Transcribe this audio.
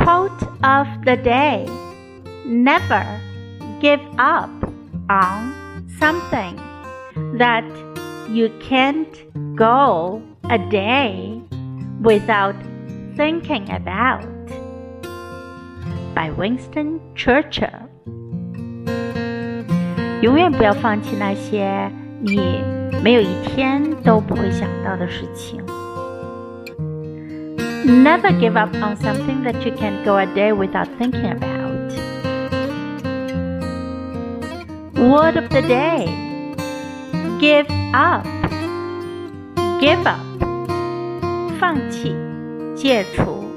Quote of the day Never give up on something that you can't go a day without thinking about. By Winston Churchill. 永远不要放弃那些你没有一天都不会想到的事情。 Never give up on something that you can't go a day without thinking about. Word of the day Give up. Give up. 放弃，戒除。